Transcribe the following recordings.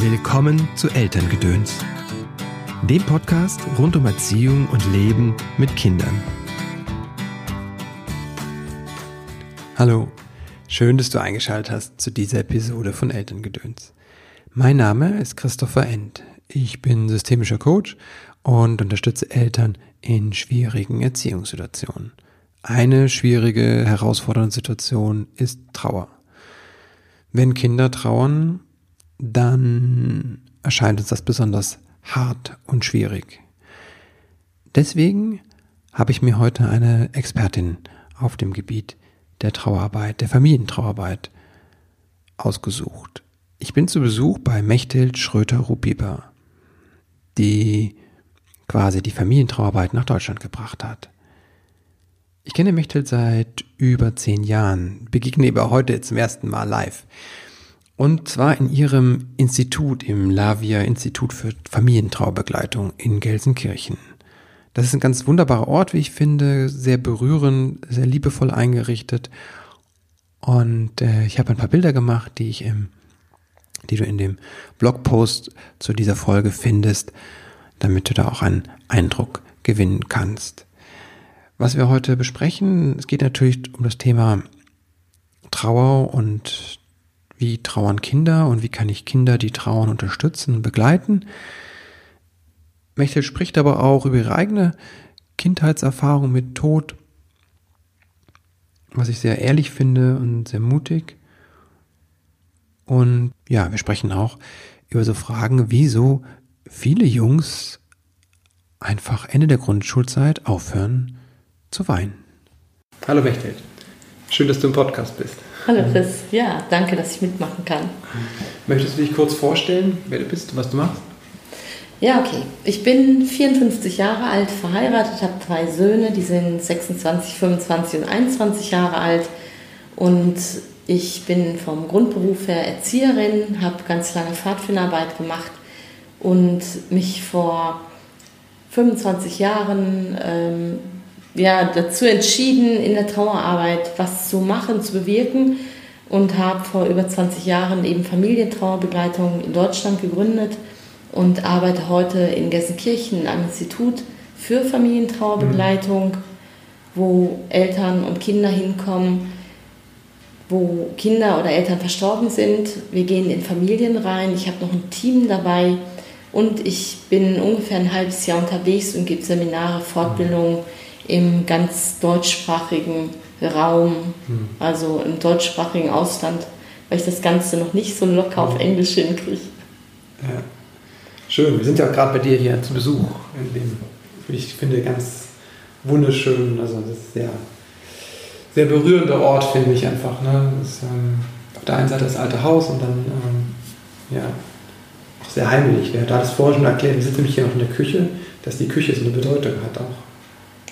Willkommen zu Elterngedöns, dem Podcast rund um Erziehung und Leben mit Kindern. Hallo, schön, dass du eingeschaltet hast zu dieser Episode von Elterngedöns. Mein Name ist Christopher End. Ich bin systemischer Coach und unterstütze Eltern in schwierigen Erziehungssituationen. Eine schwierige, herausfordernde Situation ist Trauer. Wenn Kinder trauern, dann erscheint uns das besonders hart und schwierig. Deswegen habe ich mir heute eine Expertin auf dem Gebiet der Trauerarbeit, der Familientrauerarbeit ausgesucht. Ich bin zu Besuch bei Mechthild Schröter-Rupiber, die quasi die Familientrauerarbeit nach Deutschland gebracht hat. Ich kenne Mechthild seit über zehn Jahren, begegne ihr heute zum ersten Mal live. Und zwar in ihrem Institut, im Lavia Institut für Familientraubegleitung in Gelsenkirchen. Das ist ein ganz wunderbarer Ort, wie ich finde, sehr berührend, sehr liebevoll eingerichtet. Und äh, ich habe ein paar Bilder gemacht, die ich im, die du in dem Blogpost zu dieser Folge findest, damit du da auch einen Eindruck gewinnen kannst. Was wir heute besprechen, es geht natürlich um das Thema Trauer und wie trauern Kinder und wie kann ich Kinder, die trauern, unterstützen und begleiten. Mechtel spricht aber auch über ihre eigene Kindheitserfahrung mit Tod, was ich sehr ehrlich finde und sehr mutig. Und ja, wir sprechen auch über so Fragen, wieso viele Jungs einfach Ende der Grundschulzeit aufhören zu weinen. Hallo Mechthild, schön, dass du im Podcast bist. Hallo Chris, ja, danke, dass ich mitmachen kann. Möchtest du dich kurz vorstellen, wer du bist, was du machst? Ja, okay. Ich bin 54 Jahre alt, verheiratet, habe drei Söhne, die sind 26, 25 und 21 Jahre alt. Und ich bin vom Grundberuf her Erzieherin, habe ganz lange Pfadfinderarbeit gemacht und mich vor 25 Jahren ähm, ja, dazu entschieden, in der Trauerarbeit was zu machen, zu bewirken und habe vor über 20 Jahren eben Familientrauerbegleitung in Deutschland gegründet und arbeite heute in Gelsenkirchen am Institut für Familientrauerbegleitung, wo Eltern und Kinder hinkommen, wo Kinder oder Eltern verstorben sind. Wir gehen in Familien rein. Ich habe noch ein Team dabei und ich bin ungefähr ein halbes Jahr unterwegs und gebe Seminare, Fortbildungen im ganz deutschsprachigen Raum, hm. also im deutschsprachigen Ausland, weil ich das Ganze noch nicht so locker auf hm. Englisch hinkriege. Ja. Schön, wir sind ja gerade bei dir hier zu Besuch in dem, ich finde, ganz wunderschön, also das ist sehr, sehr berührender Ort, finde ich einfach. Ne? Das ähm, auf der einen Seite das alte Haus und dann ähm, ja, auch sehr heimlich. Wer da das vorher schon erklärt, wir sitzen nämlich hier noch in der Küche, dass die Küche so eine Bedeutung hat auch.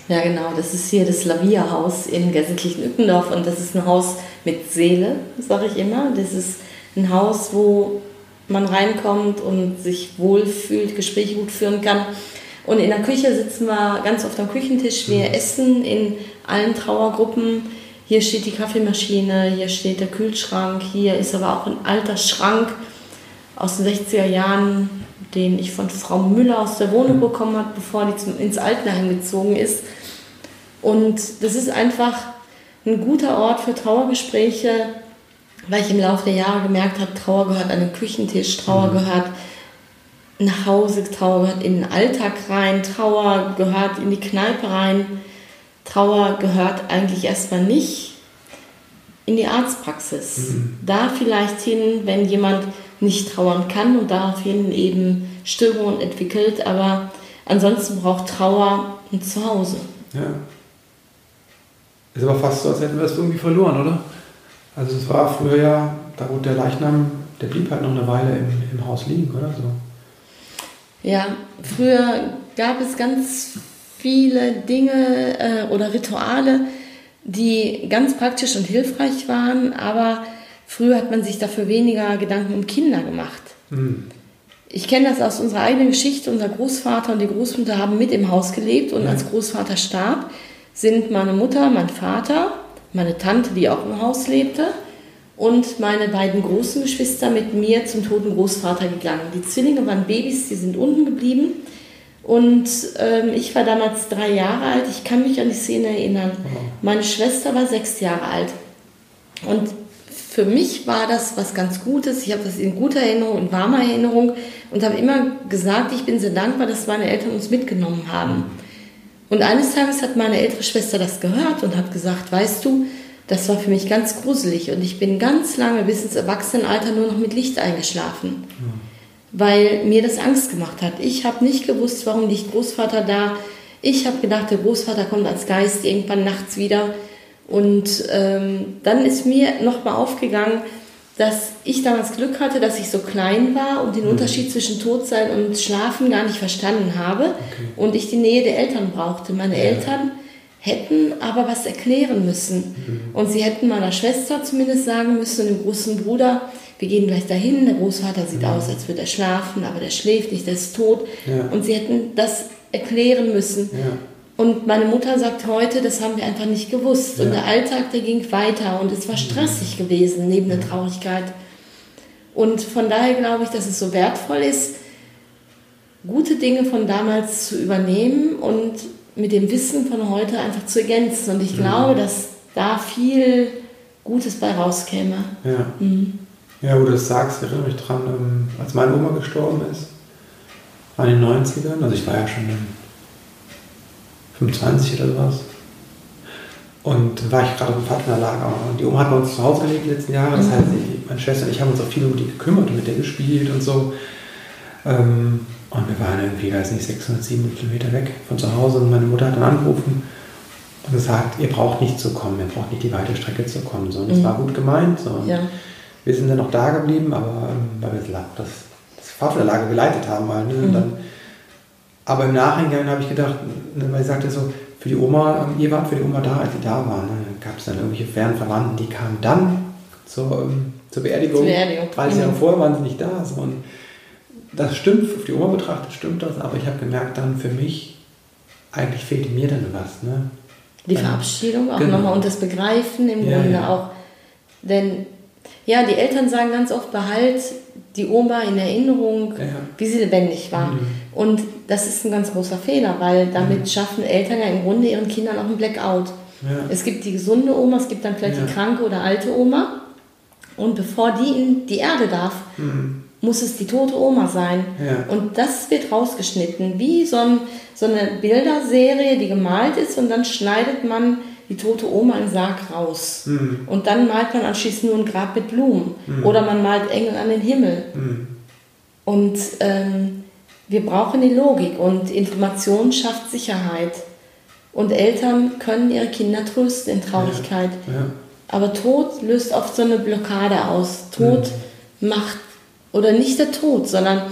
Ja, genau. Das ist hier das Lavia-Haus in Gelsenkirchen-Ückendorf und das ist ein Haus mit Seele, sage ich immer. Das ist ein Haus, wo man reinkommt und sich wohlfühlt, Gespräche gut führen kann. Und in der Küche sitzen wir ganz oft am Küchentisch. Wir mhm. essen in allen Trauergruppen. Hier steht die Kaffeemaschine, hier steht der Kühlschrank, hier ist aber auch ein alter Schrank aus den 60er Jahren den ich von Frau Müller aus der Wohnung bekommen habe, bevor die zum, ins Altenheim gezogen ist. Und das ist einfach ein guter Ort für Trauergespräche, weil ich im Laufe der Jahre gemerkt habe, Trauer gehört an den Küchentisch, Trauer mhm. gehört nach Hause, Trauer gehört in den Alltag rein, Trauer gehört in die Kneipe rein, Trauer gehört eigentlich erstmal nicht in die Arztpraxis. Mhm. Da vielleicht hin, wenn jemand nicht trauern kann und daraufhin eben Störungen entwickelt. Aber ansonsten braucht Trauer ein Zuhause. Ja. Ist aber fast so, als hätten wir es irgendwie verloren, oder? Also es war früher ja, da wurde der Leichnam, der blieb halt noch eine Weile im, im Haus liegen, oder so? Ja, früher gab es ganz viele Dinge äh, oder Rituale, die ganz praktisch und hilfreich waren, aber Früher hat man sich dafür weniger Gedanken um Kinder gemacht. Mhm. Ich kenne das aus unserer eigenen Geschichte. Unser Großvater und die Großmutter haben mit im Haus gelebt und ja. als Großvater starb, sind meine Mutter, mein Vater, meine Tante, die auch im Haus lebte, und meine beiden großen Geschwister mit mir zum toten Großvater gegangen. Die Zwillinge waren Babys, die sind unten geblieben. Und ähm, ich war damals drei Jahre alt. Ich kann mich an die Szene erinnern. Meine Schwester war sechs Jahre alt. Und für mich war das was ganz Gutes. Ich habe das in guter Erinnerung, in warmer Erinnerung und habe immer gesagt, ich bin sehr dankbar, dass meine Eltern uns mitgenommen haben. Und eines Tages hat meine ältere Schwester das gehört und hat gesagt, weißt du, das war für mich ganz gruselig und ich bin ganz lange bis ins Erwachsenenalter nur noch mit Licht eingeschlafen, weil mir das Angst gemacht hat. Ich habe nicht gewusst, warum liegt Großvater da. Ich habe gedacht, der Großvater kommt als Geist irgendwann nachts wieder. Und ähm, dann ist mir nochmal aufgegangen, dass ich damals Glück hatte, dass ich so klein war und den mhm. Unterschied zwischen Todsein und Schlafen gar nicht verstanden habe okay. und ich die Nähe der Eltern brauchte. Meine ja. Eltern hätten aber was erklären müssen. Mhm. Und sie hätten meiner Schwester zumindest sagen müssen, dem großen Bruder, wir gehen gleich dahin, der Großvater sieht ja. aus, als würde er schlafen, aber der schläft nicht, der ist tot. Ja. Und sie hätten das erklären müssen. Ja. Und meine Mutter sagt heute, das haben wir einfach nicht gewusst. Und der Alltag, der ging weiter und es war stressig gewesen, neben der Traurigkeit. Und von daher glaube ich, dass es so wertvoll ist, gute Dinge von damals zu übernehmen und mit dem Wissen von heute einfach zu ergänzen. Und ich mhm. glaube, dass da viel Gutes bei rauskäme. Ja. Mhm. Ja, wo du das sagst, ich erinnere mich dran, ähm, als meine Oma gestorben ist, war in den 90ern, also ich war ja schon 25 oder sowas. Und war ich gerade im Vaterlager. Und die Oma hat bei uns zu Hause gelebt die letzten Jahre. Das mhm. heißt, ich, meine Schwester und ich haben uns auch viel um die gekümmert und mit der gespielt und so. Ähm, und wir waren irgendwie, weiß nicht, 600, 700 Kilometer weg von zu Hause und meine Mutter hat dann angerufen und gesagt, ihr braucht nicht zu kommen, ihr braucht nicht die weite Strecke zu kommen. So, und das mhm. war gut gemeint. So. Ja. Wir sind dann noch da geblieben, aber ähm, weil wir das, das Fahrtverlage geleitet haben. Mal, ne? mhm. dann, aber im Nachhinein habe ich gedacht, ne, weil ich sagte so, für die Oma, ähm, ihr wart für die Oma da, als sie da waren. Ne? gab es dann irgendwelche fernen Verwandten, die kamen dann zur, ähm, zur Beerdigung, zur Beerdigung. 30 Jahre mhm. vorher waren sie nicht da. So. Und das stimmt, auf die Oma betrachtet stimmt das, aber ich habe gemerkt, dann für mich, eigentlich fehlte mir dann was. Ne? Die Verabschiedung auch genau. nochmal und das Begreifen im ja, Grunde ja. auch. Denn ja, die Eltern sagen ganz oft, behalt die Oma in Erinnerung, ja. wie sie lebendig war. Mhm. Und das ist ein ganz großer Fehler, weil damit mhm. schaffen Eltern ja im Grunde ihren Kindern auch einen Blackout. Es gibt die gesunde Oma, es gibt dann vielleicht die kranke oder alte Oma. Und bevor die in die Erde darf, mhm muss es die tote Oma sein. Ja. Und das wird rausgeschnitten, wie so, ein, so eine Bilderserie, die gemalt ist und dann schneidet man die tote Oma im Sarg raus. Mhm. Und dann malt man anschließend nur ein Grab mit Blumen. Mhm. Oder man malt Engel an den Himmel. Mhm. Und ähm, wir brauchen die Logik und Information schafft Sicherheit. Und Eltern können ihre Kinder trösten in Traurigkeit. Ja. Ja. Aber Tod löst oft so eine Blockade aus. Tod mhm. macht oder nicht der Tod, sondern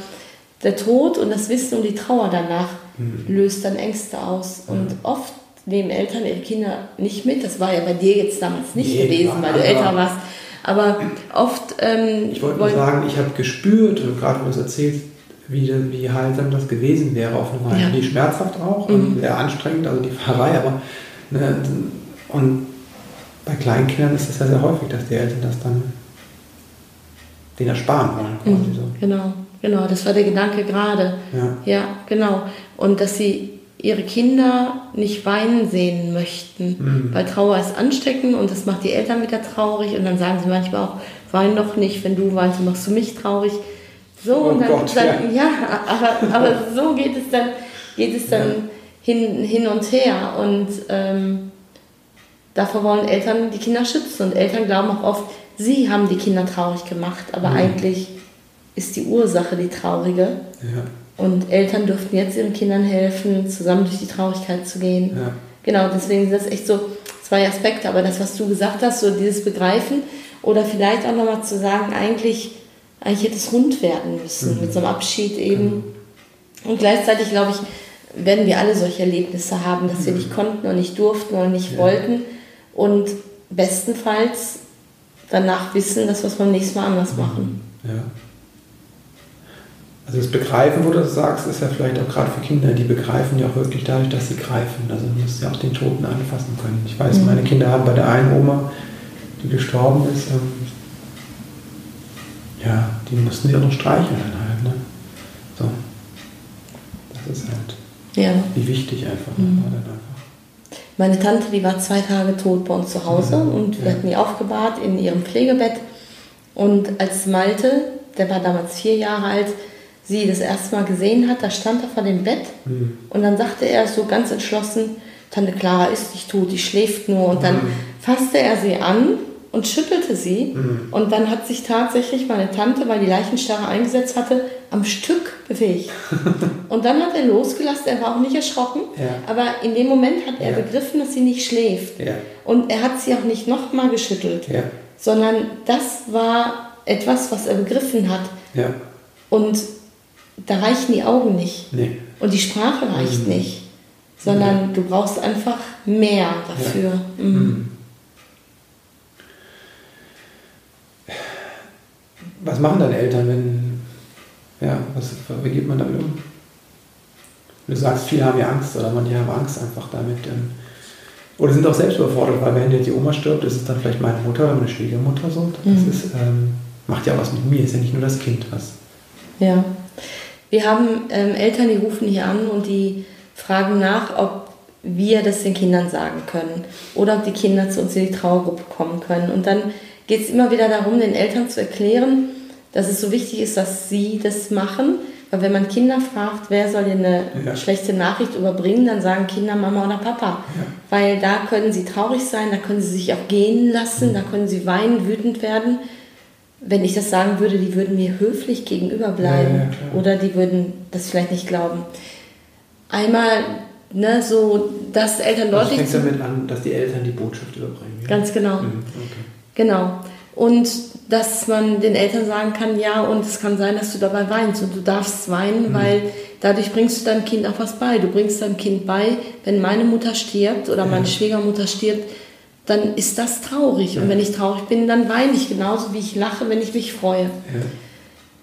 der Tod und das Wissen um die Trauer danach mhm. löst dann Ängste aus. Und oft nehmen Eltern ihre Kinder nicht mit. Das war ja bei dir jetzt damals nicht nee, gewesen, weil du älter warst. Aber oft. Ähm, ich wollte nur sagen, ich habe gespürt, gerade wo du es erzählst, wie, wie heilsam das gewesen wäre auf eine Weise. Ja. Wie schmerzhaft auch mhm. und sehr anstrengend, also die Fahrerei, aber. Ne, und bei kleinen Kindern ist es ja sehr häufig, dass die Eltern das dann den ersparen wollen. Mhm, so. Genau, genau, das war der Gedanke gerade. Ja. ja, genau. Und dass sie ihre Kinder nicht weinen sehen möchten, mhm. weil Trauer ist ansteckend und das macht die Eltern wieder traurig und dann sagen sie manchmal auch, wein doch nicht, wenn du weinst, machst du mich traurig. So, oh und dann, Gott, dann ja, ja aber, aber so geht es dann, geht es dann ja. hin, hin und her und ähm, davor wollen Eltern die Kinder schützen und Eltern glauben auch oft, sie haben die Kinder traurig gemacht, aber mhm. eigentlich ist die Ursache die traurige. Ja. Und Eltern dürften jetzt ihren Kindern helfen, zusammen durch die Traurigkeit zu gehen. Ja. Genau, deswegen sind das echt so zwei Aspekte. Aber das, was du gesagt hast, so dieses Begreifen oder vielleicht auch nochmal zu sagen, eigentlich, eigentlich hätte es rund werden müssen mhm. mit so einem Abschied eben. Mhm. Und gleichzeitig, glaube ich, werden wir alle solche Erlebnisse haben, dass wir mhm. nicht konnten und nicht durften oder nicht ja. wollten. Und bestenfalls danach wissen, dass wir es beim nächsten Mal anders machen. Ja. Also das Begreifen, wo du das sagst, ist ja vielleicht auch gerade für Kinder, die begreifen ja auch wirklich dadurch, dass sie greifen. Also du musst ja auch den Toten anfassen können. Ich weiß, mhm. meine Kinder haben bei der einen Oma, die gestorben ist, ähm, Ja, die mussten sie auch noch streicheln dann halt, ne? So. Das ist halt. Ja. Wie wichtig einfach. Mhm. Dann einfach. Meine Tante, die war zwei Tage tot bei uns zu Hause mhm. und wir ja. hatten die aufgebahrt in ihrem Pflegebett. Und als Malte, der war damals vier Jahre alt, sie das erste Mal gesehen hat, da stand er vor dem Bett mhm. und dann sagte er so ganz entschlossen, Tante Clara ist nicht tot, die schläft nur. Und dann mhm. fasste er sie an und schüttelte sie. Mhm. Und dann hat sich tatsächlich meine Tante, weil die Leichenstarre eingesetzt hatte, am Stück bewegt. und dann hat er losgelassen, er war auch nicht erschrocken, ja. aber in dem Moment hat er ja. begriffen, dass sie nicht schläft. Ja. Und er hat sie auch nicht nochmal geschüttelt, sondern das war etwas, was er begriffen hat. Und da reichen die Augen nicht. Nee. Und die Sprache reicht mhm. nicht. Sondern du brauchst einfach mehr dafür. Mhm. mhm. Was machen deine Eltern, wenn, ja, was, wie geht man damit um? Du sagst, viele haben ja Angst oder manche haben Angst einfach damit. Oder sind auch selbst überfordert, weil wenn jetzt die Oma stirbt, ist es dann vielleicht meine Mutter oder meine Schwiegermutter so. Das mhm. ist, ähm, macht ja was mit mir, ist ja nicht nur das Kind was. Ja. Wir haben ähm, Eltern, die rufen hier an und die fragen nach, ob wir das den Kindern sagen können oder ob die Kinder zu uns in die Trauergruppe kommen können. Und dann geht es immer wieder darum, den Eltern zu erklären, dass es so wichtig ist, dass sie das machen. Weil wenn man Kinder fragt, wer soll dir eine ja. schlechte Nachricht überbringen, dann sagen Kinder Mama oder Papa. Ja. Weil da können sie traurig sein, da können sie sich auch gehen lassen, mhm. da können sie weinen, wütend werden. Wenn ich das sagen würde, die würden mir höflich gegenüber bleiben ja, oder die würden das vielleicht nicht glauben. Einmal ne, so, dass Eltern deutlich. Also fängt damit an, dass die Eltern die Botschaft überbringen. Ganz genau. Mhm. Okay. Genau. Und dass man den Eltern sagen kann, ja, und es kann sein, dass du dabei weinst und du darfst weinen, mhm. weil dadurch bringst du deinem Kind auch was bei. Du bringst deinem Kind bei, wenn meine Mutter stirbt oder ja. meine Schwiegermutter stirbt, dann ist das traurig. Ja. Und wenn ich traurig bin, dann weine ich genauso, wie ich lache, wenn ich mich freue. Ja.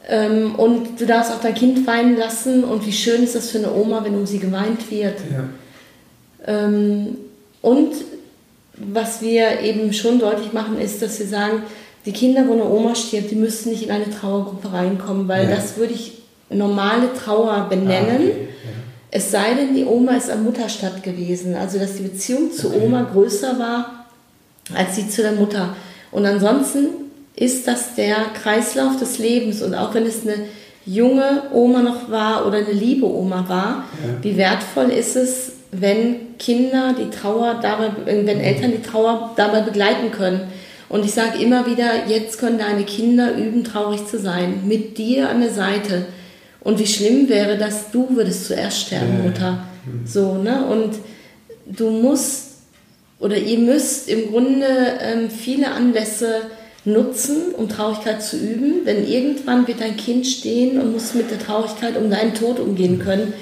Ähm, und du darfst auch dein Kind weinen lassen. Und wie schön ist das für eine Oma, wenn um sie geweint wird. Ähm, und was wir eben schon deutlich machen, ist, dass wir sagen, die Kinder, wo eine Oma stirbt, die müssten nicht in eine Trauergruppe reinkommen, weil ja. das würde ich normale Trauer benennen. Ah, okay. ja. Es sei denn, die Oma ist am Mutterstadt gewesen, also dass die Beziehung zur okay. Oma größer war als die zu der Mutter. Und ansonsten ist das der Kreislauf des Lebens und auch wenn es eine junge Oma noch war oder eine liebe Oma war, ja. wie wertvoll ist es, wenn Kinder die Trauer dabei, wenn Eltern die Trauer dabei begleiten können. Und ich sage immer wieder, jetzt können deine Kinder üben, traurig zu sein, mit dir an der Seite. Und wie schlimm wäre das, du würdest zuerst sterben, Mutter. Mhm. So, ne? Und du musst oder ihr müsst im Grunde ähm, viele Anlässe nutzen, um Traurigkeit zu üben. Denn irgendwann wird dein Kind stehen und muss mit der Traurigkeit um deinen Tod umgehen können.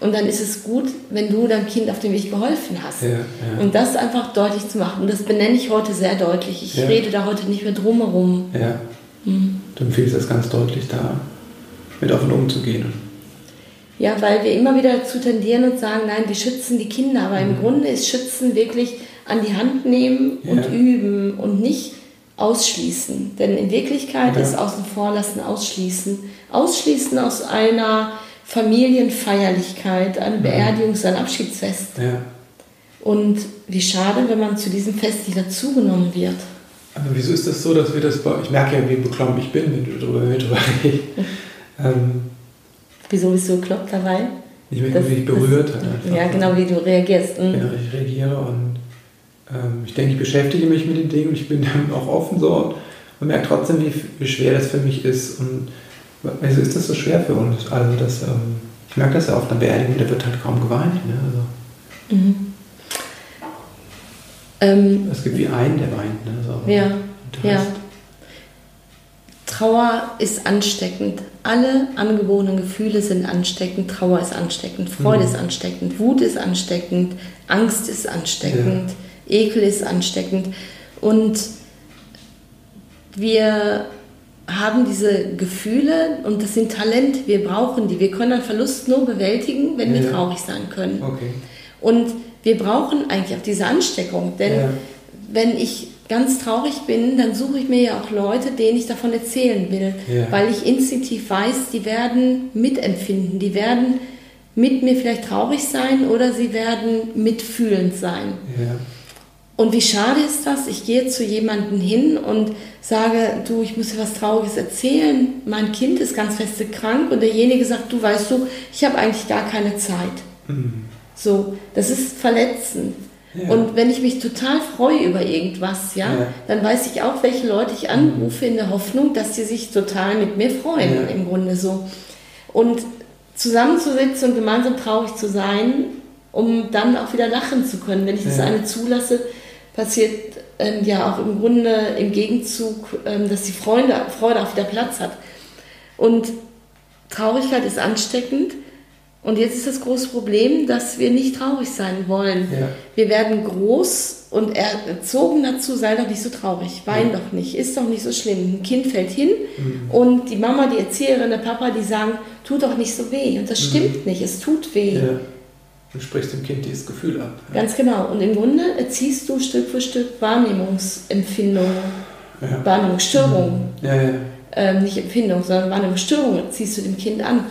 Und dann ist es gut, wenn du deinem Kind auf dem Weg geholfen hast. Ja, ja. Und das einfach deutlich zu machen. Und das benenne ich heute sehr deutlich. Ich ja. rede da heute nicht mehr drumherum. Ja. Mhm. Du empfiehlst das ganz deutlich, da mit offen umzugehen. Ja, weil wir immer wieder dazu tendieren und sagen, nein, wir schützen die Kinder. Aber mhm. im Grunde ist Schützen wirklich an die Hand nehmen und üben und nicht ausschließen. Denn in Wirklichkeit ist außen vor lassen ausschließen. Ausschließen aus einer Familienfeierlichkeit, eine Beerdigung, ein Abschiedsfest. Ja. Und wie schade, wenn man zu diesem Fest nicht dazugenommen wird. Aber wieso ist das so, dass wir das bei. Ich merke ja, wie beklommen ich bin, wenn du darüber, drüber redest. ähm, wieso bist du bekloppt dabei? Nicht mehr, wie mich berührt hat. Einfach. Ja, genau, wie du reagierst. Mhm. Ja, ich reagiere und ich denke, ich beschäftige mich mit den Dingen und ich bin dann auch offen so und, und merke trotzdem, wie, schwer das für mich ist. Und Wieso ist das so schwer für uns? Also das, ähm, ich merke das ja oft an Beerdigungen, da wird halt kaum geweint. Ne? Also. Mhm. Ähm, es gibt wie einen, der weint. Ne? So, ja, ja. Trauer ist ansteckend. Alle angeborenen Gefühle sind ansteckend. Trauer ist ansteckend. Freude mhm. ist ansteckend. Wut ist ansteckend. Angst ist ansteckend. Ja. Ekel ist ansteckend. Und wir haben diese Gefühle und das sind Talente, wir brauchen die. Wir können einen Verlust nur bewältigen, wenn ja. wir traurig sein können. Okay. Und wir brauchen eigentlich auch diese Ansteckung, denn ja. wenn ich ganz traurig bin, dann suche ich mir ja auch Leute, denen ich davon erzählen will, Ja. weil ich instinktiv weiß, die werden mitempfinden, die werden mit mir vielleicht traurig sein oder sie werden mitfühlend sein. Ja. Und wie schade ist das? Ich gehe zu jemandem hin und sage, du, ich muss dir was Trauriges erzählen. Mein Kind ist ganz feste krank und derjenige sagt, du weißt du, ich habe eigentlich gar keine Zeit. Mhm. So, das ist verletzend. Ja. Und wenn ich mich total freue über irgendwas, ja, Ja. dann weiß ich auch, welche Leute ich anrufe in der Hoffnung, dass sie sich total mit mir freuen, Ja. im Grunde so. Und zusammenzusitzen und gemeinsam traurig zu sein, um dann auch wieder lachen zu können. Wenn ich das eine zulasse, passiert ähm, ja auch im Grunde im Gegenzug, ähm, dass die Freude, Freude auch wieder Platz hat. Und Traurigkeit ist ansteckend. Und jetzt ist das große Problem, dass wir nicht traurig sein wollen. Ja. Wir werden groß und erzogen dazu, sei doch nicht so traurig, wein Ja. doch nicht, ist doch nicht so schlimm. Ein Kind fällt hin Mhm. und die Mama, die Erzieherin, der Papa, die sagen, tut doch nicht so weh. Und das Mhm. stimmt nicht, es tut weh. Ja. Du sprichst dem Kind dieses Gefühl ab. Ja. Ganz genau. Und im Grunde erziehst du Stück für Stück Wahrnehmungsempfindungen, Ja. Wahrnehmungsstörungen. Ja, ja. ähm, nicht Empfindung, sondern Wahrnehmungsstörung ziehst du dem Kind an.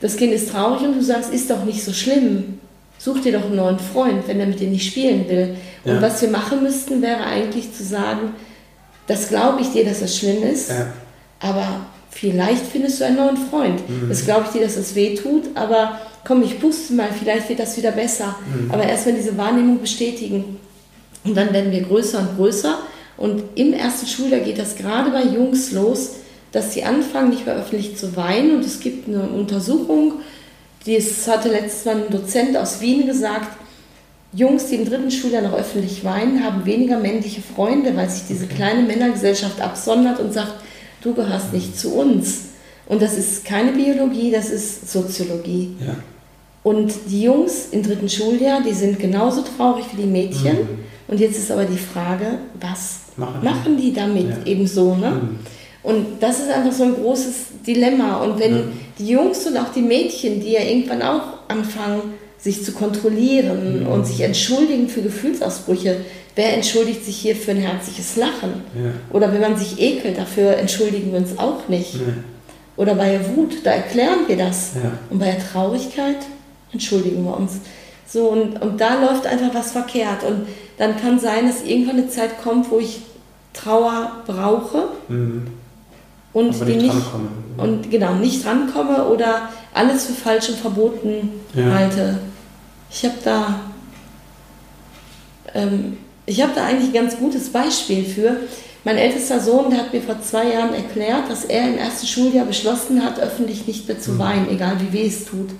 Das Kind ist traurig und du sagst, ist doch nicht so schlimm. Such dir doch einen neuen Freund, wenn er mit dir nicht spielen will. Und Ja. was wir machen müssten, wäre eigentlich zu sagen, das glaube ich dir, dass das schlimm ist, aber vielleicht findest du einen neuen Freund. Mhm. Das glaube ich dir, dass das weh tut, aber komm, ich puste mal, vielleicht wird das wieder besser. Mhm. Aber erst wenn diese Wahrnehmung bestätigen. Und dann werden wir größer und größer. Und im ersten Schuljahr geht das gerade bei Jungs los, dass sie anfangen, nicht mehr öffentlich zu weinen. Und es gibt eine Untersuchung, es hatte letztes Mal ein Dozent aus Wien gesagt, Jungs, die im dritten Schuljahr noch öffentlich weinen, haben weniger männliche Freunde, weil sich diese kleine Männergesellschaft absondert und sagt, du gehörst nicht zu uns. Und das ist keine Biologie, das ist Soziologie. Ja. Und die Jungs im dritten Schuljahr, die sind genauso traurig wie die Mädchen. Mhm. Und jetzt ist aber die Frage, was Machen die? machen die damit Ja. eben so? Ne? Mhm. Und das ist einfach so ein großes Dilemma. Und wenn Ja. die Jungs und auch die Mädchen, die ja irgendwann auch anfangen, sich zu kontrollieren Mhm. und sich entschuldigen für Gefühlsausbrüche, wer entschuldigt sich hier für ein herzliches Lachen? Ja. Oder wenn man sich ekelt, dafür entschuldigen wir uns auch nicht. Oder bei der Wut, da erklären wir das. Ja. Und bei der Traurigkeit entschuldigen wir uns. So, und, und da läuft einfach was verkehrt. Und dann kann sein, dass irgendwann eine Zeit kommt, wo ich Trauer brauche Mhm. und Aber die nicht nicht und genau nicht rankomme oder alles für falsch und verboten Ja. halte. Ich habe da ähm, ich habe da eigentlich ein ganz gutes Beispiel für. Mein ältester Sohn, der hat mir vor zwei Jahren erklärt, dass er im ersten Schuljahr beschlossen hat, öffentlich nicht mehr zu Mhm. weinen, egal wie weh es tut.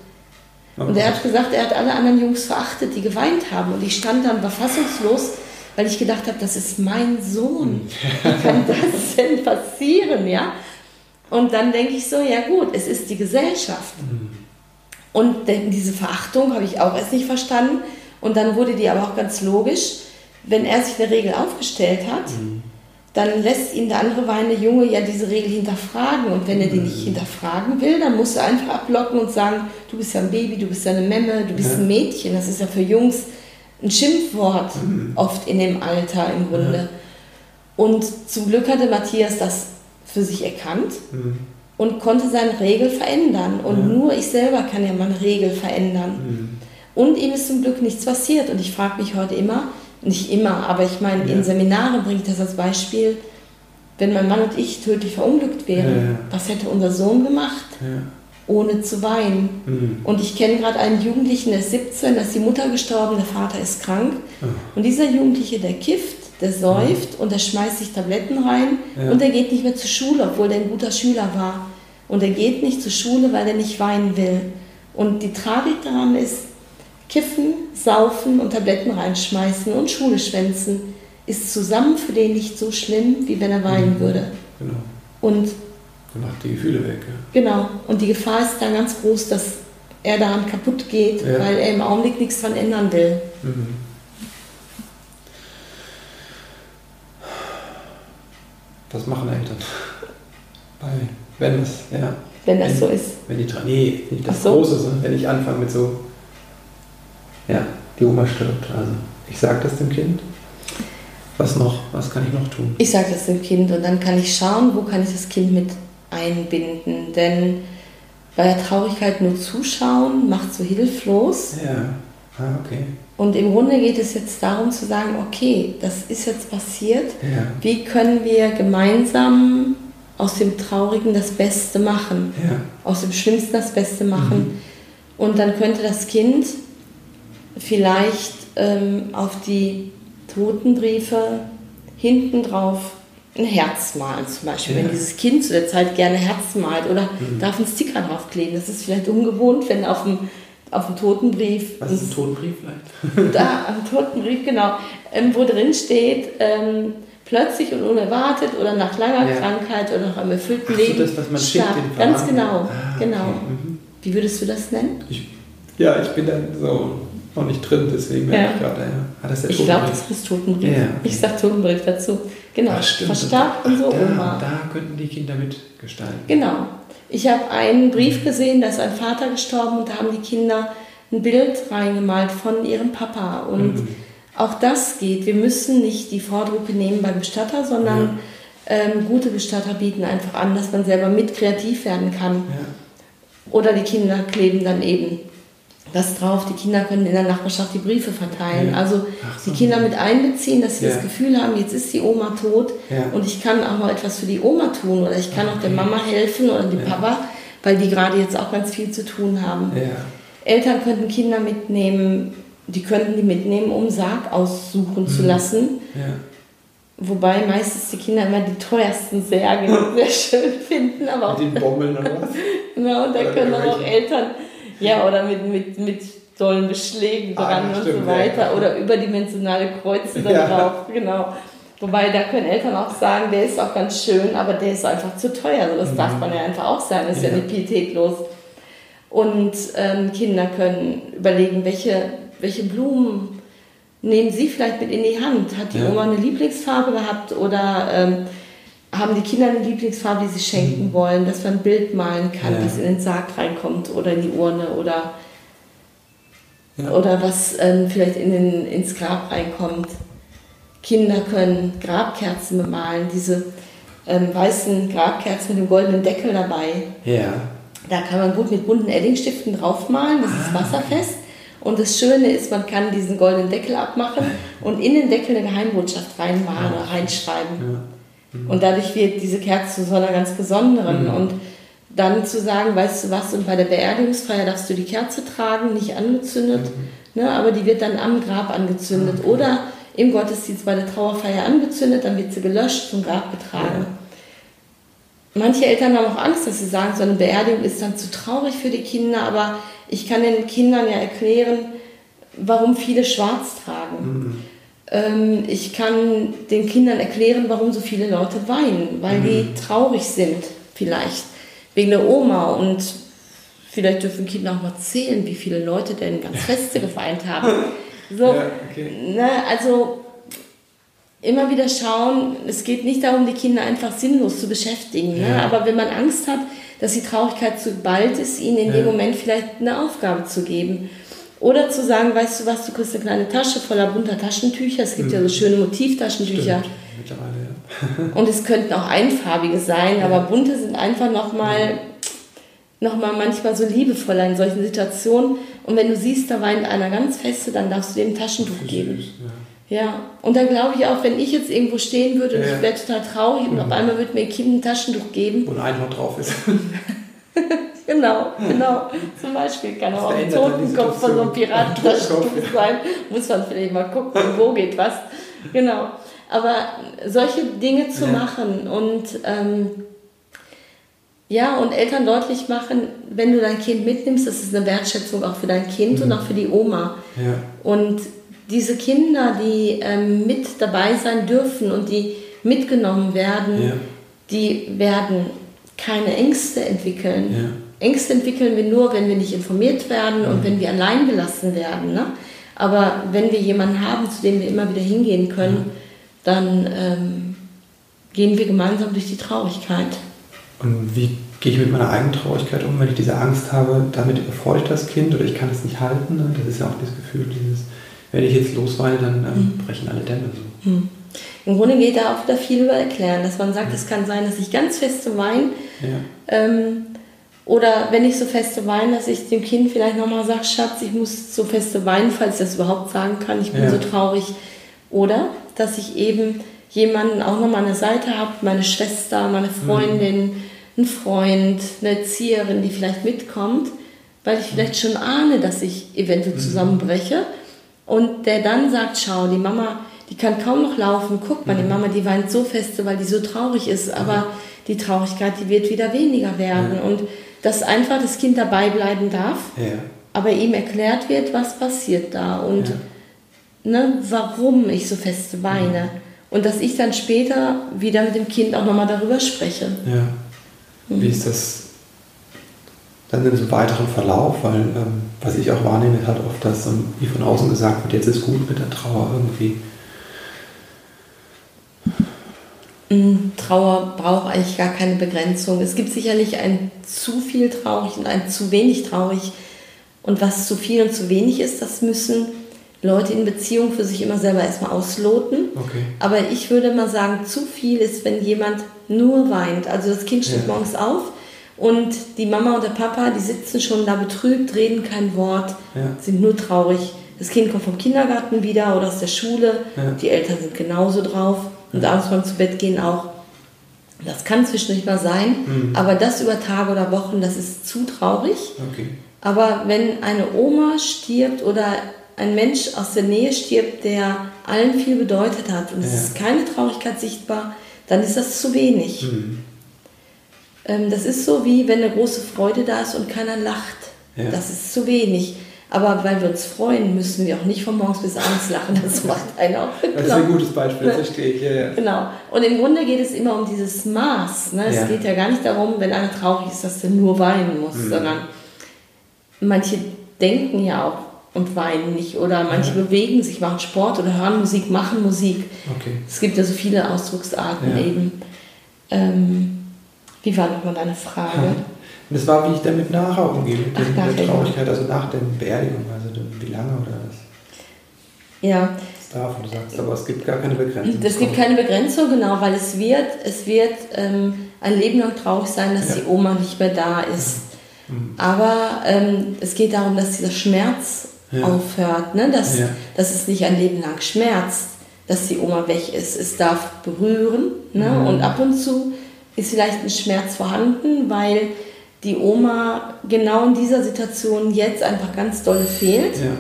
Und er hat gesagt, er hat alle anderen Jungs verachtet, die geweint haben. Und ich stand dann, war fassungslos, weil ich gedacht habe, das ist mein Sohn. Wie kann das denn passieren, ja? Und dann denke ich so, ja gut, es ist die Gesellschaft. Und denn diese Verachtung habe ich auch erst nicht verstanden. Und dann wurde die aber auch ganz logisch. Wenn er sich eine Regel aufgestellt hat, dann lässt ihn der andere weinende Junge ja diese Regel hinterfragen. Und wenn er die nicht hinterfragen will, dann muss er einfach ablocken und sagen, du bist ja ein Baby, du bist ja eine Memme, du bist Ja. ein Mädchen. Das ist ja für Jungs ein Schimpfwort Mhm. oft in dem Alter im Grunde. Und zum Glück hatte Matthias das für sich erkannt Mhm. und konnte seine Regel verändern. Und Ja. nur ich selber kann ja meine Regel verändern. Mhm. Und ihm ist zum Glück nichts passiert. Und ich frage mich heute immer, nicht immer, aber ich meine, Ja. in Seminaren bringe ich das als Beispiel, wenn mein Mann und ich tödlich verunglückt wären, Ja, ja. was hätte unser Sohn gemacht, ohne zu weinen? Mhm. Und ich kenne gerade einen Jugendlichen, der ist 17, da ist die Mutter gestorben, der Vater ist krank. Oh. Und dieser Jugendliche, der kifft, der säuft und der schmeißt sich Tabletten rein und der geht nicht mehr zur Schule, obwohl der ein guter Schüler war. Und er geht nicht zur Schule, weil er nicht weinen will. Und die Tragik daran ist, kiffen, saufen und Tabletten reinschmeißen und Schule schwänzen ist zusammen für den nicht so schlimm, wie wenn er weinen Mhm. würde. Genau. Und Dann macht die Gefühle weg. Ja. genau, und die Gefahr ist dann ganz groß, dass er daran kaputt geht, Ja. weil er im Augenblick nichts dran ändern will. Mhm. Was machen Eltern? Bei, wenn es, ja. Wenn das wenn, so ist. Wenn die, nee, nicht das so. Große, wenn ich anfange mit so, ja, die Oma stirbt. Also, ich sage das dem Kind. Was noch? Was kann ich noch tun? Ich sage das dem Kind und dann kann ich schauen, wo kann ich das Kind mit einbinden. Denn bei der Traurigkeit nur zuschauen macht so hilflos. Ja, ah, okay. Und im Grunde geht es jetzt darum zu sagen, okay, das ist jetzt passiert. Ja. Wie können wir gemeinsam aus dem Traurigen das Beste machen? Ja. Aus dem Schlimmsten das Beste machen? Mhm. Und dann könnte das Kind vielleicht ähm, auf die Totenbriefe hinten drauf ein Herz malen zum Beispiel. Ja. Wenn dieses Kind zu der Zeit gerne Herz malt oder mhm. darf ein Sticker draufkleben. Das ist vielleicht ungewohnt, wenn auf dem, auf dem Totenbrief. Was ist ein Totenbrief vielleicht? Da, am Totenbrief, genau. Ähm, wo drin steht, ähm, plötzlich und unerwartet oder nach langer ja. Krankheit oder nach einem erfüllten Ach Leben. So, das, was man schickt, den Ganz genau, ah, genau. Okay. Mhm. Wie würdest du das nennen? Ich, ja, ich bin dann so noch nicht drin, deswegen ja. ich gerade, ja. Ah, das ist Ich glaube, das ist Totenbrief. Ja. Ich sage Totenbrief dazu. Genau, Ach, verstarb unsere da, Oma. Da könnten die Kinder mitgestalten. Genau. Ich habe einen Brief gesehen, da ist ein Vater gestorben und da haben die Kinder ein Bild reingemalt von ihrem Papa. Und mhm. auch das geht. Wir müssen nicht die Vordrucke nehmen beim Bestatter, sondern ja. ähm, gute Bestatter bieten einfach an, dass man selber mit kreativ werden kann. Ja. Oder die Kinder kleben dann eben das drauf. Die Kinder können in der Nachbarschaft die Briefe verteilen. Ja. Also so. die Kinder mit einbeziehen, dass sie ja. das Gefühl haben, jetzt ist die Oma tot ja. und ich kann auch mal etwas für die Oma tun oder ich kann okay. auch der Mama helfen oder dem Papa, weil die gerade jetzt auch ganz viel zu tun haben. Eltern könnten Kinder mitnehmen, die könnten die mitnehmen, um Sarg aussuchen mhm. zu lassen. Wobei meistens die Kinder immer die teuersten Särge sehr schön finden. Aber mit den Bommeln oder was? genau, und da können auch Eltern ja, oder mit, mit, mit tollen Beschlägen ah, dran ah, und stimmt, so weiter. Ja. Oder überdimensionale Kreuze da ja. drauf, genau. Wobei, da können Eltern auch sagen, der ist auch ganz schön, aber der ist einfach zu teuer. Also das mhm. darf man ja einfach auch sagen, das ist ja, ja nicht pietätlos. Und ähm, Kinder können überlegen, welche, welche Blumen nehmen sie vielleicht mit in die Hand. Hat die ja. Oma eine Lieblingsfarbe gehabt oder ähm, haben die Kinder eine Lieblingsfarbe, die sie schenken mhm. wollen, dass man ein Bild malen kann, ja. das in den Sarg reinkommt oder in die Urne oder, ja. oder was ähm, vielleicht in den, ins Grab reinkommt. Kinder können Grabkerzen bemalen, diese ähm, weißen Grabkerzen mit dem goldenen Deckel dabei. Ja. Da kann man gut mit bunten Edding-Stiften draufmalen, das ah. ist wasserfest. Und das Schöne ist, man kann diesen goldenen Deckel abmachen und in den Deckel eine Geheimbotschaft reinmalen oder reinschreiben. Ja. Und dadurch wird diese Kerze zu so einer ganz besonderen. Mhm. Und dann zu sagen, weißt du was, und bei der Beerdigungsfeier darfst du die Kerze tragen, nicht angezündet, mhm. ne, aber die wird dann am Grab angezündet. Okay. Oder im Gottesdienst bei der Trauerfeier angezündet, dann wird sie gelöscht, zum Grab getragen. Ja. Manche Eltern haben auch Angst, dass sie sagen, so eine Beerdigung ist dann zu traurig für die Kinder, aber ich kann den Kindern ja erklären, warum viele schwarz tragen. Mhm. Ähm, ich kann den Kindern erklären, warum so viele Leute weinen, weil mhm. die traurig sind vielleicht wegen der Oma und vielleicht dürfen Kinder auch mal zählen, wie viele Leute denn ganz Feste geweint haben. So, ja, okay. ne, also immer wieder schauen, es geht nicht darum, die Kinder einfach sinnlos zu beschäftigen, ne? Ja. aber wenn man Angst hat, dass die Traurigkeit zu bald ist, ihnen in ja. dem Moment vielleicht eine Aufgabe zu geben. Oder zu sagen, weißt du was, du kriegst eine kleine Tasche voller bunter Taschentücher. Es gibt mhm. ja so mhm. schöne Motivtaschentücher. Mittlerweile, ja. Und es könnten auch einfarbige sein, ja. aber bunte sind einfach nochmal noch mal manchmal so liebevoller in solchen Situationen. Und wenn du siehst, da weint einer ganz feste, dann darfst du dem ein Taschentuch geben. Ja. ja. und dann glaube ich auch, wenn ich jetzt irgendwo stehen würde und ich wäre total traurig mhm. und auf mhm. einmal würde mir ein Kind ein Taschentuch geben. Wo ein Einhorn drauf ist. Genau, genau. Zum Beispiel kann auch ein Totenkopf von so einem Piratentaschentuch sein. Muss man vielleicht mal gucken, wo geht was. Genau. Aber solche Dinge zu ja. machen und ähm, ja, und Eltern deutlich machen, wenn du dein Kind mitnimmst, das ist eine Wertschätzung auch für dein Kind mhm. und auch für die Oma. Ja. Und diese Kinder, die ähm, mit dabei sein dürfen und die mitgenommen werden, ja. die werden keine Ängste entwickeln. Ängste entwickeln wir nur, wenn wir nicht informiert werden und mhm. wenn wir allein gelassen werden. Ne? Aber wenn wir jemanden haben, zu dem wir immer wieder hingehen können, mhm. dann ähm, gehen wir gemeinsam durch die Traurigkeit. Und wie gehe ich mit meiner eigenen Traurigkeit um, wenn ich diese Angst habe, damit überfordere ich das Kind oder ich kann es nicht halten? Ne? Das ist ja auch das Gefühl, dieses, wenn ich jetzt losweine, dann ähm, mhm. brechen alle Dämme so. Mhm. Im Grunde geht da auch wieder viel über Erklären, dass man sagt, es kann sein, dass ich ganz feste weine. Ja. Ähm, oder wenn ich so feste weine, dass ich dem Kind vielleicht nochmal sage, Schatz, ich muss so feste weinen, falls ich das überhaupt sagen kann, ich bin Ja. so traurig. Oder dass ich eben jemanden auch nochmal an der Seite habe, meine Schwester, meine Freundin, einen Freund, eine Erzieherin, die vielleicht mitkommt, weil ich vielleicht schon ahne, dass ich eventuell zusammenbreche. Und der dann sagt, schau, die Mama, die kann kaum noch laufen, guck mal, die Mama, die weint so feste, weil die so traurig ist, aber die Traurigkeit, die wird wieder weniger werden. Und dass einfach das Kind dabei bleiben darf, Ja. aber ihm erklärt wird, was passiert da und Ja. ne, warum ich so feste weine. Und dass ich dann später wieder mit dem Kind auch nochmal darüber spreche. Ja. Wie ist das dann in so einem weiteren Verlauf? Weil, ähm, was ich auch wahrnehme, ist halt oft, dass ähm, wie von außen gesagt wird, jetzt ist gut mit der Trauer irgendwie. Trauer braucht eigentlich gar keine Begrenzung. Es gibt sicherlich ein zu viel traurig und ein zu wenig traurig. Und was zu viel und zu wenig ist, das müssen Leute in Beziehung für sich immer selber erstmal ausloten. Okay. Aber ich würde mal sagen, zu viel ist, wenn jemand nur weint. Also das Kind steht Ja. morgens auf und die Mama und der Papa, die sitzen schon da betrübt, reden kein Wort, Ja. sind nur traurig. Das Kind kommt vom Kindergarten wieder oder aus der Schule. Ja. Die Eltern sind genauso drauf und abends beim zu Bett gehen auch. Das kann zwischendurch mal sein, Mhm. aber das über Tage oder Wochen, das ist zu traurig. Okay. Aber wenn eine Oma stirbt oder ein Mensch aus der Nähe stirbt, der allen viel bedeutet hat und es Ja. ist keine Traurigkeit sichtbar, dann ist das zu wenig. Mhm. Ähm, das ist so wie wenn eine große Freude da ist und keiner lacht. Ja. Das ist zu wenig. Aber weil wir uns freuen, müssen wir auch nicht von morgens bis abends lachen. Das macht einen auch Das ist ein gutes Beispiel, das verstehe ich. Ja, ja. Genau. Und im Grunde geht es immer um dieses Maß. Ne? Ja. Es geht ja gar nicht darum, wenn einer traurig ist, dass er nur weinen muss, Mhm. sondern manche denken ja auch und weinen nicht oder manche Ja. bewegen sich, machen Sport oder hören Musik, machen Musik. Okay. Es gibt ja so viele Ausdrucksarten Ja. eben. Ähm, wie war nochmal deine Frage? Und das war, wie ich damit nachher umgehe, mit, Ach, dem, mit der Traurigkeit, also nach der Beerdigung, also wie lange oder was Ja, das darf. Du sagst, aber es gibt gar keine Begrenzung. es gibt keine Begrenzung, genau, weil es wird, es wird ähm, ein Leben lang traurig sein, dass Ja. die Oma nicht mehr da ist. Mhm. Aber ähm, es geht darum, dass dieser Schmerz Ja. aufhört, ne? dass, Ja. dass es nicht ein Leben lang schmerzt, dass die Oma weg ist. Es darf berühren ne? Mhm. und ab und zu ist vielleicht ein Schmerz vorhanden, weil die Oma genau in dieser Situation jetzt einfach ganz doll fehlt. Ja.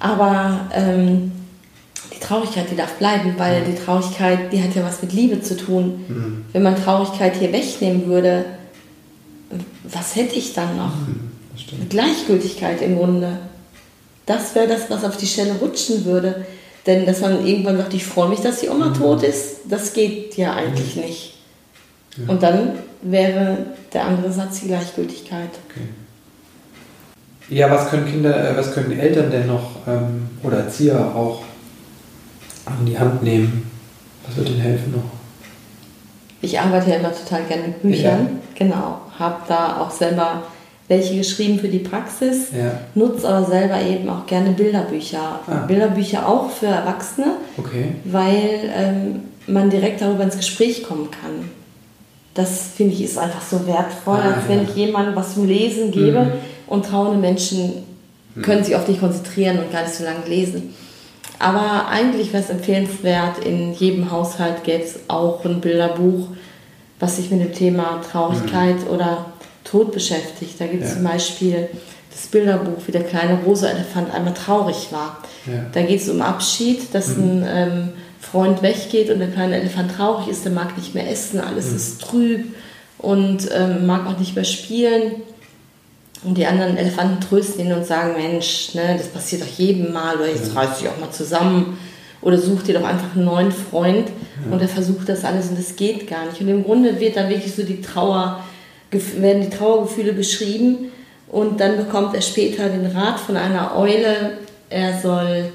Aber ähm, die Traurigkeit, die darf bleiben, weil die Traurigkeit, die hat ja was mit Liebe zu tun. Mhm. Wenn man Traurigkeit hier wegnehmen würde, was hätte ich dann noch? Mhm. Gleichgültigkeit im Grunde. Das wäre das, was auf die Stelle rutschen würde. Denn dass man irgendwann sagt, ich freue mich, dass die Oma tot ist, das geht ja eigentlich nicht. Und dann wäre der andere Satz die Gleichgültigkeit. Okay. Ja, was können Kinder, äh, was können Eltern denn noch ähm, oder Erzieher auch an die Hand nehmen? Was wird ihnen helfen noch? Ich arbeite ja immer total gerne mit Büchern. Genau. Habe da auch selber welche geschrieben für die Praxis. Ja, Nutze aber selber eben auch gerne Bilderbücher. Ah. Bilderbücher auch für Erwachsene, okay. weil ähm, man direkt darüber ins Gespräch kommen kann. Das finde ich ist einfach so wertvoll, Ah, als wenn ja. ich jemandem was zum Lesen gebe Mhm. und trauernde Menschen können sich oft nicht konzentrieren und gar nicht so lange lesen. Aber eigentlich wäre es empfehlenswert, in jedem Haushalt gäbe es auch ein Bilderbuch, was sich mit dem Thema Traurigkeit oder Tod beschäftigt. Da gibt es Ja. zum Beispiel das Bilderbuch, wie der kleine rosa Elefant einmal traurig war. Ja. Da geht es um Abschied, dass ein ähm, Freund weggeht und der kleine Elefant traurig ist, der mag nicht mehr essen, alles ist trüb und ähm, mag auch nicht mehr spielen. Und die anderen Elefanten trösten ihn und sagen, Mensch, ne, das passiert doch jedem Mal, oder jetzt reiß dich auch mal zusammen oder such dir doch einfach einen neuen Freund. Und er versucht das alles und das geht gar nicht. Und im Grunde wird dann wirklich so die Trauer, werden die Trauergefühle beschrieben und dann bekommt er später den Rat von einer Eule, er soll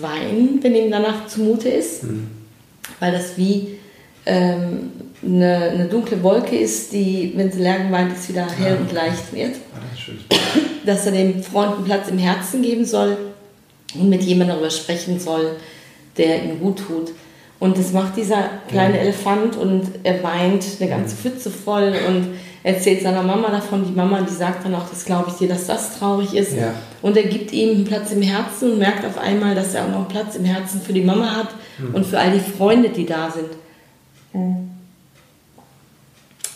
weinen, wenn ihm danach zumute ist, Mhm. weil das wie ähm, eine, eine dunkle Wolke ist, die, wenn sie leer weint, ist wieder hell und leicht wird. Ah, ist schön. Dass er dem Freund einen Platz im Herzen geben soll und mit jemandem darüber sprechen soll, der ihm gut tut. Und das macht dieser kleine Elefant und er weint eine ganze Pfütze voll und erzählt seiner Mama davon. Die Mama, die sagt dann auch, das glaube ich dir, dass das traurig ist. Ja. Und er gibt ihm einen Platz im Herzen und merkt auf einmal, dass er auch noch einen Platz im Herzen für die Mama hat Mhm. und für all die Freunde, die da sind.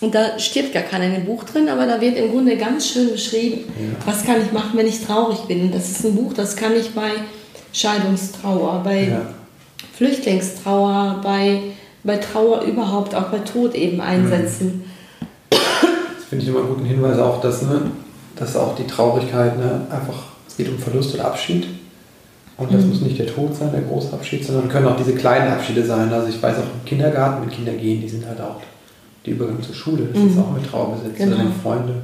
Und da steht gar keiner in dem Buch drin, aber da wird im Grunde ganz schön beschrieben, Ja. was kann ich machen, wenn ich traurig bin. Das ist ein Buch, das kann ich bei Scheidungstrauer, bei Ja. Flüchtlingstrauer, bei, bei Trauer überhaupt, auch bei Tod eben einsetzen. Das finde ich immer einen guten Hinweis auch, dass, ne, dass auch die Traurigkeit ne, einfach, es geht um Verlust oder Abschied. Und das muss nicht der Tod sein, der große Abschied, sondern können auch diese kleinen Abschiede sein. Also ich weiß auch im Kindergarten, wenn Kinder gehen, die sind halt auch die Übergang zur Schule, das ist auch mit Trauer besetzt. Genau. Wenn Freunde.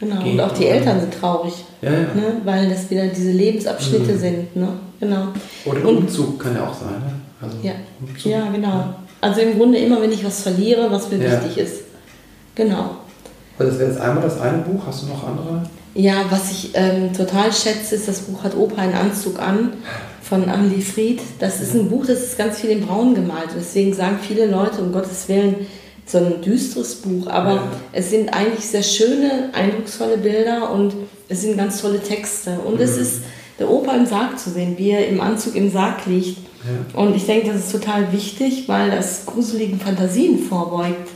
Genau. Und auch die Eltern sind traurig, Ja, ja. ne? weil das wieder diese Lebensabschnitte Mhm. sind. Ne? Genau. Oder Und- Umzug kann ja auch sein. Ne? Also Ja. Umzug. Ja, genau. Also im Grunde immer, wenn ich was verliere, was mir Ja. wichtig ist. Genau. Also das wäre jetzt einmal das eine Buch. Hast du noch andere? Ja, was ich ähm, total schätze, ist das Buch Hat Opa einen Anzug an von Amelie Fried. Das ist ein Buch, das ist ganz viel in Braun gemalt. Deswegen sagen viele Leute, um Gottes Willen, so ein düsteres Buch. Aber Ja. es sind eigentlich sehr schöne, eindrucksvolle Bilder und es sind ganz tolle Texte. Und es Mhm. ist der Opa im Sarg zu sehen, wie er im Anzug im Sarg liegt. Ja. Und ich denke, das ist total wichtig, weil das gruseligen Fantasien vorbeugt.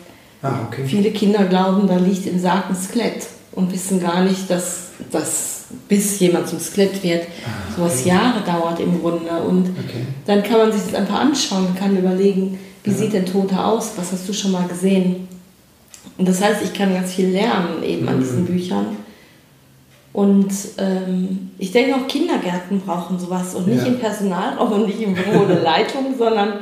Ah, okay. Viele Kinder glauben, da liegt im Sarg ein Skelett und wissen gar nicht, dass das, bis jemand zum Skelett wird, sowas okay. Jahre dauert im Grunde. Und Okay. dann kann man sich das einfach anschauen und kann überlegen, wie Ja. sieht denn Tote aus? Was hast du schon mal gesehen? Und das heißt, ich kann ganz viel lernen eben an Mhm. diesen Büchern. Und ähm, ich denke auch Kindergärten brauchen sowas und nicht Ja. im Personalraum und nicht im Büro der Leitung, sondern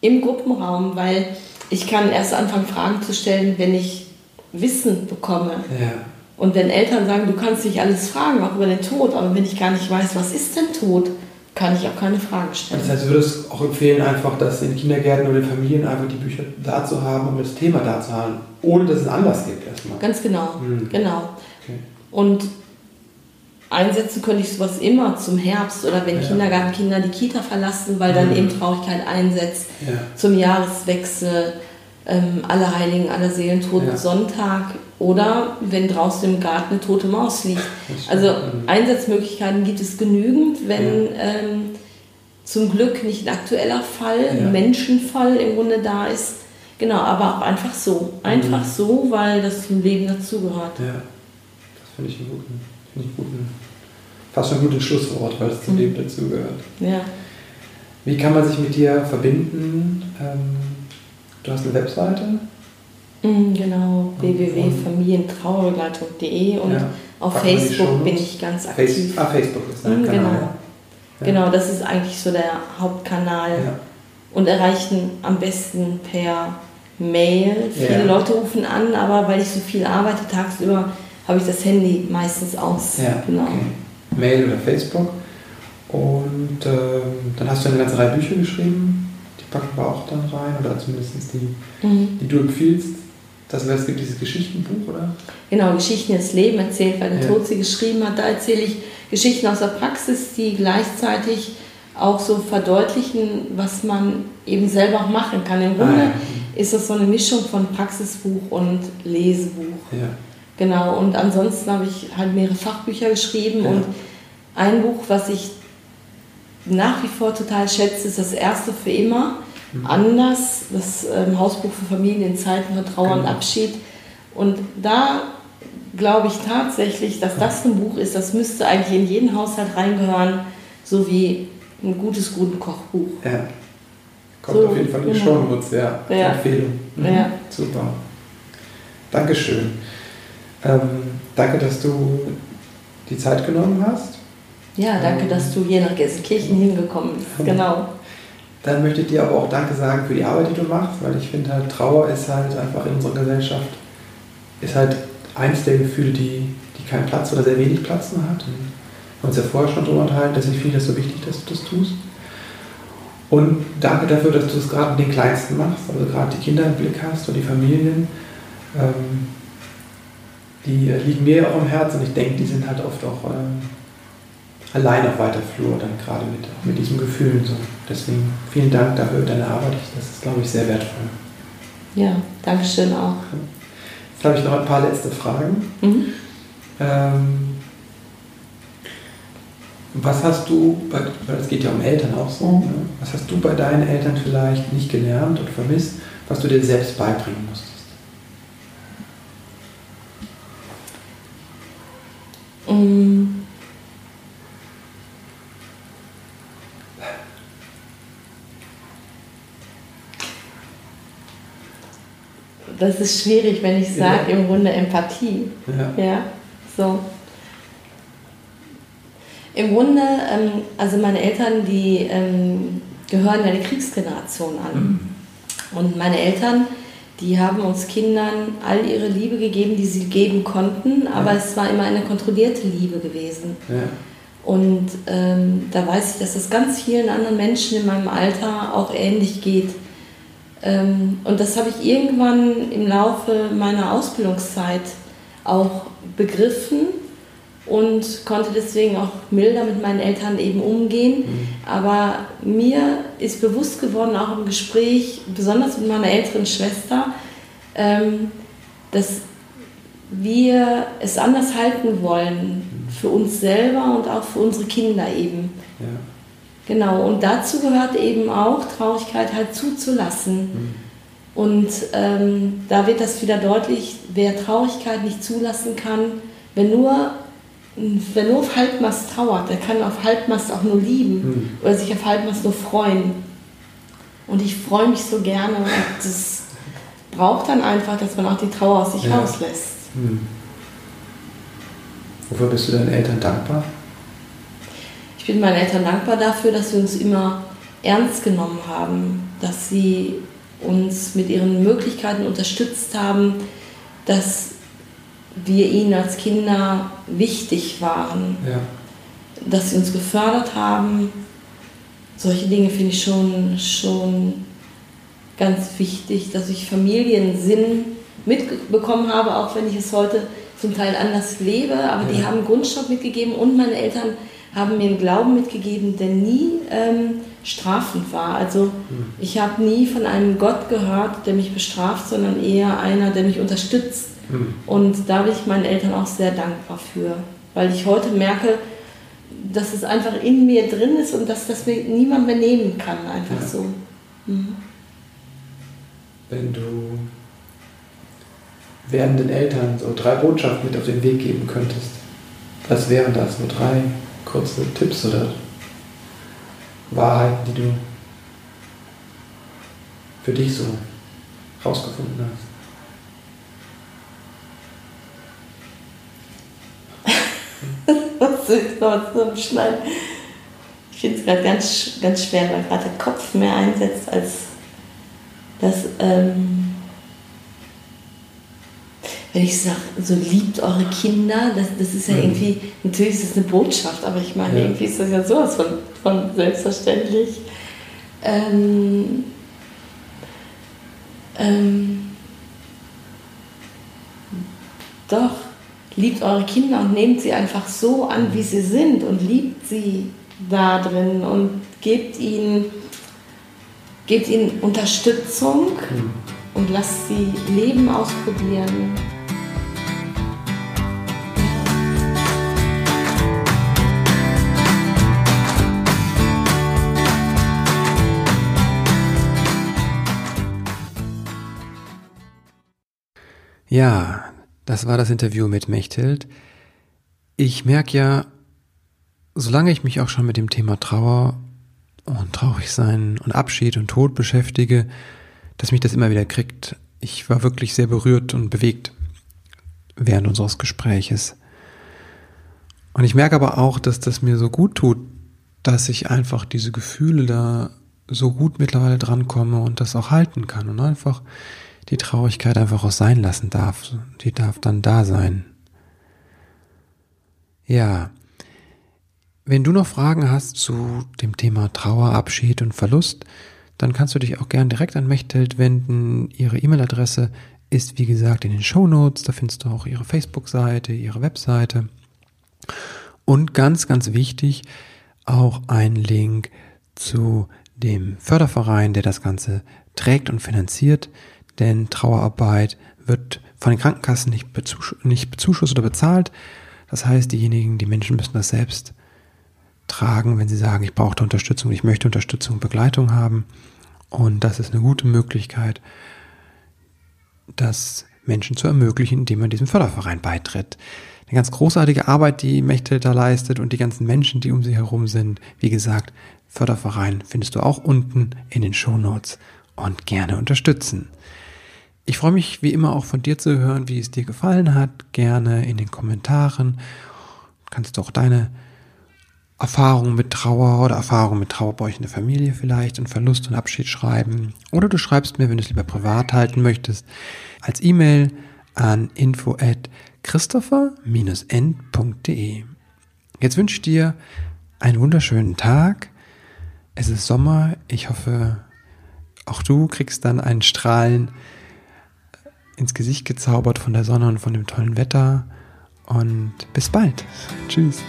im Gruppenraum, weil ich kann erst anfangen, Fragen zu stellen, wenn ich Wissen bekomme. Ja. Und wenn Eltern sagen, du kannst nicht alles fragen, auch über den Tod, aber wenn ich gar nicht weiß, was ist denn Tod, kann ich auch keine Frage stellen. Das heißt, du würdest auch empfehlen, einfach, dass in Kindergärten oder in Familien einfach die Bücher da zu haben, um das Thema da zu haben, ohne dass es Anlass gibt erstmal. Ganz genau, Mhm. genau. Okay. Und einsetzen könnte ich sowas immer zum Herbst oder wenn Ja. Kindergartenkinder die Kita verlassen, weil dann Mhm. eben Traurigkeit einsetzt, Ja. zum Jahreswechsel, ähm, Allerheiligen, Allerseelen, Ja. Sonntag oder wenn draußen im Garten eine tote Maus liegt. Also Mhm. Einsatzmöglichkeiten gibt es genügend, wenn ähm, zum Glück nicht ein aktueller Fall, ein Menschenfall im Grunde da ist. Genau, aber auch einfach so. Einfach Mhm. so, weil das zum Leben dazugehört. Ja, das finde ich einen guten, finde ich guten, fast schon ein gutes Schlusswort, weil es zum Mhm. Leben dazugehört. Ja. Wie kann man sich mit dir verbinden? Ähm, du hast eine Webseite. Mm, Genau, www.familientrauerbegleitung.de und Ja. auf Facebook bin ich ganz Face, aktiv. ah, Facebook ist dein Mhm, Kanal. genau. Ja. Ja. Genau, das ist eigentlich so der Hauptkanal Ja. und erreichen am besten per Mail. Viele. Leute rufen an, aber weil ich so viel arbeite tagsüber, habe ich das Handy meistens aus. Ja, genau. okay. Mail oder Facebook. Und ähm, dann hast du eine ganze Reihe Bücher geschrieben. Die packen wir auch dann rein, oder zumindest die, Mhm. die du empfiehlst. Das heißt, es gibt dieses Geschichtenbuch, oder? Genau, Geschichten des Leben erzählt, weil der Ja. Tod sie geschrieben hat. Da erzähle ich Geschichten aus der Praxis, die gleichzeitig auch so verdeutlichen, was man eben selber auch machen kann. Im Grunde Ah, ja. ist das so eine Mischung von Praxisbuch und Lesebuch. Ja. Genau, und ansonsten habe ich halt mehrere Fachbücher geschrieben Ja. und ein Buch, was ich nach wie vor total schätze, ist das erste für immer. Mhm. Anders, das ähm, Hausbuch für Familien in Zeiten von Trauer und Genau. Abschied. Und da glaube ich tatsächlich, dass das ein Buch ist, das müsste eigentlich in jeden Haushalt reingehören, so wie ein gutes, guten Kochbuch. Ja. Kommt So, auf jeden Fall in die genau. Shownotes, ja. Ja. Empfehlung. Mhm. Ja. Super. Dankeschön. Ähm, danke, dass du die Zeit genommen hast. Ja, danke, Ähm. dass du hier nach Gelsenkirchen hingekommen bist. Mhm. Genau. Dann möchte ich dir aber auch Danke sagen für die Arbeit, die du machst, weil ich finde halt, Trauer ist halt einfach in unserer Gesellschaft, ist halt eins der Gefühle, die, die keinen Platz oder sehr wenig Platz mehr hat. Und wir haben uns ja vorher schon darüber unterhalten, deswegen finde ich das so wichtig, dass du das tust. Und danke dafür, dass du es gerade mit den Kleinsten machst, also gerade die Kinder im Blick hast und die Familien. Ähm, die äh, liegen mir ja auch am Herzen und ich denke, die sind halt oft auch ähm, allein auf weiter Flur, dann gerade mit, mit diesen Gefühlen so. deswegen vielen Dank dafür, deine Arbeit. Das ist, glaube ich, sehr wertvoll. Ja, danke schön auch. Jetzt habe ich noch ein paar letzte Fragen. Mhm. Ähm, was hast du, weil es geht ja um Eltern auch so, mhm. ne? was hast du bei deinen Eltern vielleicht nicht gelernt und vermisst, was du dir selbst beibringen musstest? Mhm. Das ist schwierig, wenn ich sage, ja. im Grunde Empathie. Ja. ja, so. Im Grunde, ähm, also meine Eltern, die ähm, gehören ja der Kriegsgeneration an. Mhm. Und meine Eltern, die haben uns Kindern all ihre Liebe gegeben, die sie geben konnten, aber ja. es war immer eine kontrollierte Liebe gewesen. Und ähm, da weiß ich, dass es ganz vielen anderen Menschen in meinem Alter auch ähnlich geht. Ähm, und das habe ich irgendwann im Laufe meiner Ausbildungszeit auch begriffen und konnte deswegen auch milder mit meinen Eltern eben umgehen. Mhm. Aber mir ist bewusst geworden, auch im Gespräch, besonders mit meiner älteren Schwester, ähm, dass wir es anders halten wollen mhm. für uns selber und auch für unsere Kinder eben. Ja. Genau, und dazu gehört eben auch Traurigkeit halt zuzulassen. Mhm. Und ähm, da wird das wieder deutlich, wer Traurigkeit nicht zulassen kann, wenn nur wer nur auf Halbmast trauert, der kann auf Halbmast auch nur lieben mhm. oder sich auf Halbmast nur freuen. Und ich freue mich so gerne und das braucht dann einfach, dass man auch die Trauer aus sich ja. rauslässt. Mhm. Wofür bist du deinen Eltern dankbar? Ich bin meinen Eltern dankbar dafür, dass sie uns immer ernst genommen haben, dass sie uns mit ihren Möglichkeiten unterstützt haben, dass wir ihnen als Kinder wichtig waren, ja. dass sie uns gefördert haben. Solche Dinge finde ich schon, schon ganz wichtig, dass ich Familiensinn mitbekommen habe, auch wenn ich es heute zum Teil anders lebe. Aber ja. die haben Grundstock mitgegeben und meine Eltern haben mir einen Glauben mitgegeben, der nie ähm, strafend war. Also hm. ich habe nie von einem Gott gehört, der mich bestraft, sondern eher einer, der mich unterstützt Mhm. Und da bin ich meinen Eltern auch sehr dankbar für, weil ich heute merke, dass es einfach in mir drin ist und dass das mir niemand mehr nehmen kann, einfach ja. so. Mhm. Wenn du werdenden Eltern so drei Botschaften mit auf den Weg geben könntest, was wären das? Nur drei kurze Tipps oder Wahrheiten, die du für dich so rausgefunden hast? was soll ich noch zusammenschneiden? Ich finde es gerade ganz, ganz schwer, weil gerade der Kopf mehr einsetzt als das. Ähm, wenn ich sage, so liebt eure Kinder, das, das ist ja mhm. irgendwie, natürlich ist das eine Botschaft, aber ich meine, ja. irgendwie ist das ja sowas von, von selbstverständlich. Ähm, ähm, doch, liebt eure Kinder und nehmt sie einfach so an, wie sie sind und liebt sie da drin und gebt ihnen, gebt ihnen Unterstützung mhm. und lasst sie Leben ausprobieren. Ja, das war das Interview mit Mechthild. Ich merke ja, solange ich mich auch schon mit dem Thema Trauer und Traurigsein und Abschied und Tod beschäftige, dass mich das immer wieder kriegt. Ich war wirklich sehr berührt und bewegt während unseres Gespräches. Und ich merke aber auch, dass das mir so gut tut, dass ich einfach diese Gefühle da so gut mittlerweile drankomme und das auch halten kann und einfach die Traurigkeit einfach auch sein lassen darf. Die darf dann da sein. Ja. Wenn du noch Fragen hast zu dem Thema Trauer, Abschied und Verlust, dann kannst du dich auch gern direkt an Mechthild wenden. Ihre E-Mail-Adresse ist wie gesagt in den Show Notes. Da findest du auch ihre Facebook-Seite, ihre Webseite. Und ganz, ganz wichtig, auch ein Link zu dem Förderverein, der das Ganze trägt und finanziert, denn Trauerarbeit wird von den Krankenkassen nicht, bezusch nicht bezuschusst oder bezahlt. Das heißt, diejenigen, die Menschen müssen das selbst tragen, wenn sie sagen, ich brauche Unterstützung, ich möchte Unterstützung, Begleitung haben. Und das ist eine gute Möglichkeit, das Menschen zu ermöglichen, indem man diesem Förderverein beitritt. Eine ganz großartige Arbeit, die Mächte da leistet und die ganzen Menschen, die um sie herum sind. Wie gesagt, Förderverein findest du auch unten in den Show Notes und gerne unterstützen. Ich freue mich wie immer auch von dir zu hören, wie es dir gefallen hat. Gerne in den Kommentaren. Kannst du auch deine Erfahrungen mit Trauer oder Erfahrungen mit Trauer bei euch in der Familie vielleicht und Verlust und Abschied schreiben. Oder du schreibst mir, wenn du es lieber privat halten möchtest, als E-Mail an info at christopher-end.de. Jetzt wünsche ich dir einen wunderschönen Tag. Es ist Sommer. Ich hoffe, auch du kriegst dann einen Strahlen ins Gesicht gezaubert von der Sonne und von dem tollen Wetter. Und bis bald. Tschüss.